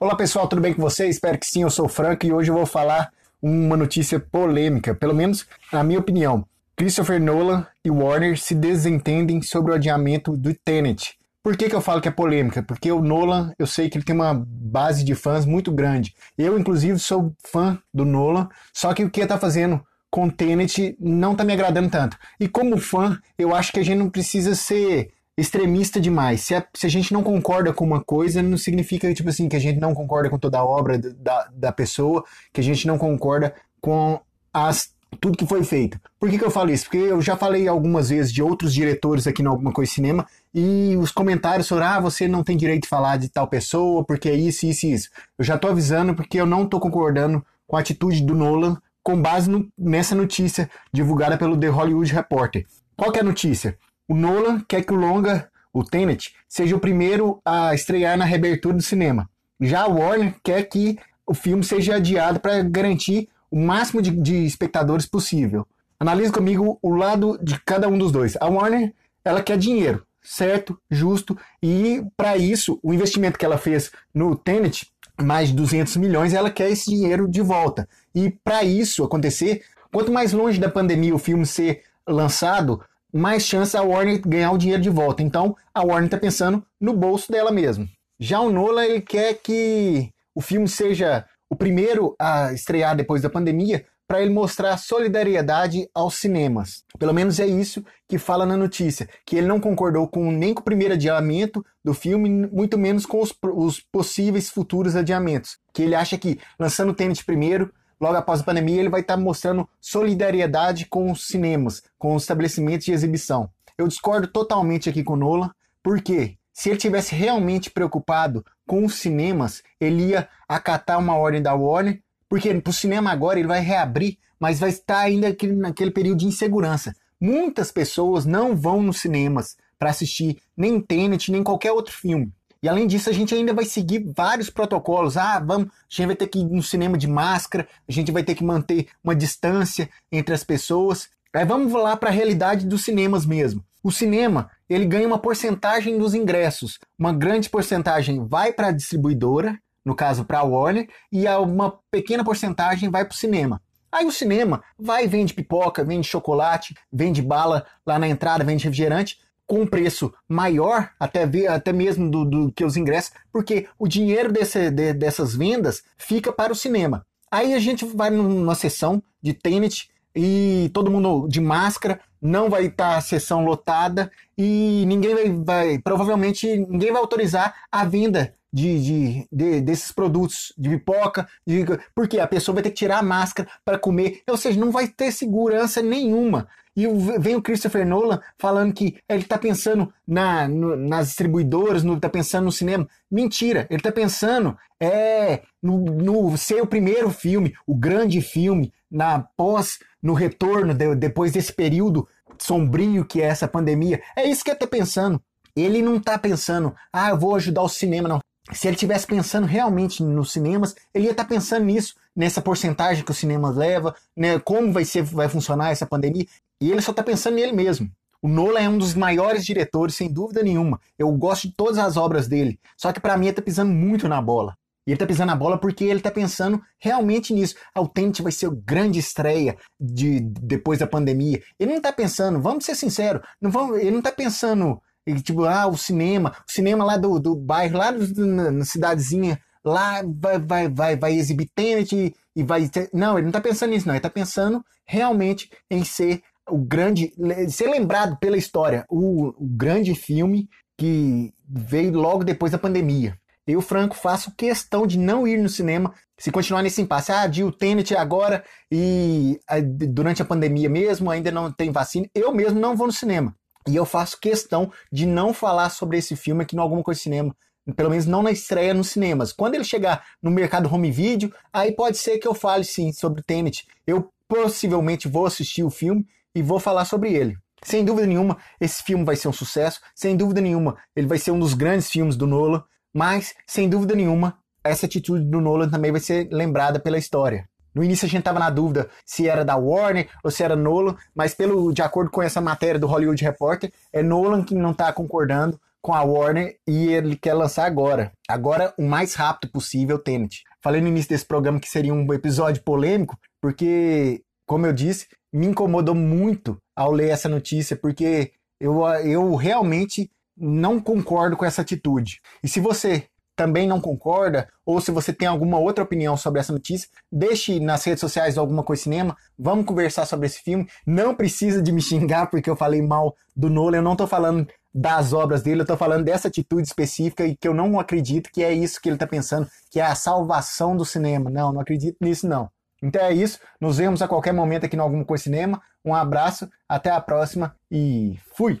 Olá pessoal, tudo bem com vocês? Espero que sim, eu sou o Franco e hoje eu vou falar uma notícia polêmica, pelo menos na minha opinião. Christopher Nolan e Warner se desentendem sobre o adiamento do Tenet. Por que, que eu falo que é polêmica? Porque o Nolan, eu sei que ele tem uma base de fãs muito grande. Eu, inclusive, sou fã do Nolan, só que o que ele está fazendo com Tenet não está me agradando tanto. E como fã, eu acho que a gente não precisa ser extremista demais. Se a, se a, gente não concorda com uma coisa, não significa tipo assim que a gente não concorda com toda a obra da, da pessoa, que a gente não concorda com as tudo que foi feito. Por que, que eu falo isso? Porque eu já falei algumas vezes de outros diretores aqui no Alguma Coisa Cinema e os comentários sobre, ah, você não tem direito de falar de tal pessoa porque é isso, isso e isso. Eu já tô avisando porque eu não tô concordando com a atitude do Nolan com base no, nessa notícia divulgada pelo The Hollywood Reporter. Qual que é a notícia? O Nolan quer que o longa, o Tenet, seja o primeiro a estrear na reabertura do cinema. Já a Warner quer que o filme seja adiado para garantir o máximo de, de, espectadores possível. Analise comigo o lado de cada um dos dois. A Warner, ela quer dinheiro, certo, justo, e para isso, o investimento que ela fez no Tenet, mais de 200 milhões, ela quer esse dinheiro de volta. E para isso acontecer, quanto mais longe da pandemia o filme ser lançado, mais chance a Warner ganhar o dinheiro de volta. Então, a Warner está pensando no bolso dela mesmo. Já o Nolan, ele quer que o filme seja o primeiro a estrear depois da pandemia para ele mostrar solidariedade aos cinemas. Pelo menos é isso que fala na notícia, que ele não concordou com nem com o primeiro adiamento do filme, muito menos com os, os possíveis futuros adiamentos. Que ele acha que lançando o Tenet primeiro logo após a pandemia, ele vai estar mostrando solidariedade com os cinemas, com os estabelecimentos de exibição. Eu discordo totalmente aqui com o Nolan, porque se ele tivesse realmente preocupado com os cinemas, ele ia acatar uma ordem da Warner, porque para o cinema agora ele vai reabrir, mas vai estar ainda naquele período de insegurança. Muitas pessoas não vão nos cinemas para assistir nem Tenet, nem qualquer outro filme. E além disso, a gente ainda vai seguir vários protocolos. Ah, vamos, a gente vai ter que ir no cinema de máscara, a gente vai ter que manter uma distância entre as pessoas. Aí vamos lá para a realidade dos cinemas mesmo. O cinema, ele ganha uma porcentagem dos ingressos. Uma grande porcentagem vai para a distribuidora, no caso para a Warner, e uma pequena porcentagem vai para o cinema. Aí o cinema vai vende pipoca, vende chocolate, vende bala lá na entrada, vende refrigerante, com um preço maior, até, até mesmo do, do que os ingressos, porque o dinheiro desse, de, dessas vendas fica para o cinema. Aí a gente vai numa sessão de Tenet e todo mundo de máscara, não vai estar a sessão lotada e ninguém vai, vai, provavelmente ninguém vai autorizar a venda de, de, de, desses produtos de pipoca, de, porque a pessoa vai ter que tirar a máscara para comer, ou seja, não vai ter segurança nenhuma. E vem o Christopher Nolan falando que ele está pensando na, no, nas distribuidoras, está pensando no cinema. Mentira, ele está pensando é, no, no, ser o primeiro filme, o grande filme, na pós, no retorno, de, depois desse período sombrio que é essa pandemia. É isso que ele está pensando. Ele não está pensando, ah, eu vou ajudar o cinema, não. Se ele tivesse pensando realmente nos cinemas, ele ia estar tá pensando nisso, nessa porcentagem que o cinema leva, né, como vai ser, vai funcionar essa pandemia. E ele só está pensando nele mesmo. O Nolan é um dos maiores diretores, sem dúvida nenhuma. Eu gosto de todas as obras dele. Só que para mim ele tá pisando muito na bola. E ele tá pisando na bola porque ele tá pensando realmente nisso. A Authentic vai ser a grande estreia de depois da pandemia. Ele não tá pensando, vamos ser sinceros, não vamos, ele não tá pensando, tipo, ah, o cinema, o cinema lá do, do bairro, lá na, na cidadezinha, lá vai, vai, vai, vai exibir Tenet e, e vai ter... Não, ele não tá pensando nisso, não. Ele tá pensando realmente em ser o grande. ser lembrado pela história, o, o grande filme que veio logo depois da pandemia. Eu, Franco, faço questão de não ir no cinema se continuar nesse impasse. Ah, de o Tenet agora e durante a pandemia mesmo, ainda não tem vacina. Eu mesmo não vou no cinema. E eu faço questão de não falar sobre esse filme aqui no Alguma Coisa Cinema. Pelo menos não na estreia nos cinemas. Quando ele chegar no mercado home video, aí pode ser que eu fale sim sobre Tenet. Eu possivelmente vou assistir o filme e vou falar sobre ele. Sem dúvida nenhuma, esse filme vai ser um sucesso. Sem dúvida nenhuma, ele vai ser um dos grandes filmes do Nolan. Mas, sem dúvida nenhuma, essa atitude do Nolan também vai ser lembrada pela história. No início a gente estava na dúvida se era da Warner ou se era Nolan, mas pelo de acordo com essa matéria do Hollywood Reporter, é Nolan que não está concordando com a Warner e ele quer lançar agora. Agora, o mais rápido possível, Tenet. Falei no início desse programa que seria um episódio polêmico, porque, como eu disse, me incomodou muito ao ler essa notícia, porque eu, eu realmente não concordo com essa atitude. E se você também não concorda, ou se você tem alguma outra opinião sobre essa notícia, deixe nas redes sociais alguma coisa cinema, vamos conversar sobre esse filme. Não precisa de me xingar porque eu falei mal do Nolan, eu não estou falando das obras dele, eu estou falando dessa atitude específica e que eu não acredito que é isso que ele está pensando, que é a salvação do cinema. Não, não acredito nisso não. Então é isso, nos vemos a qualquer momento aqui no Alguma Coisa Cinema. Um abraço, até a próxima e fui!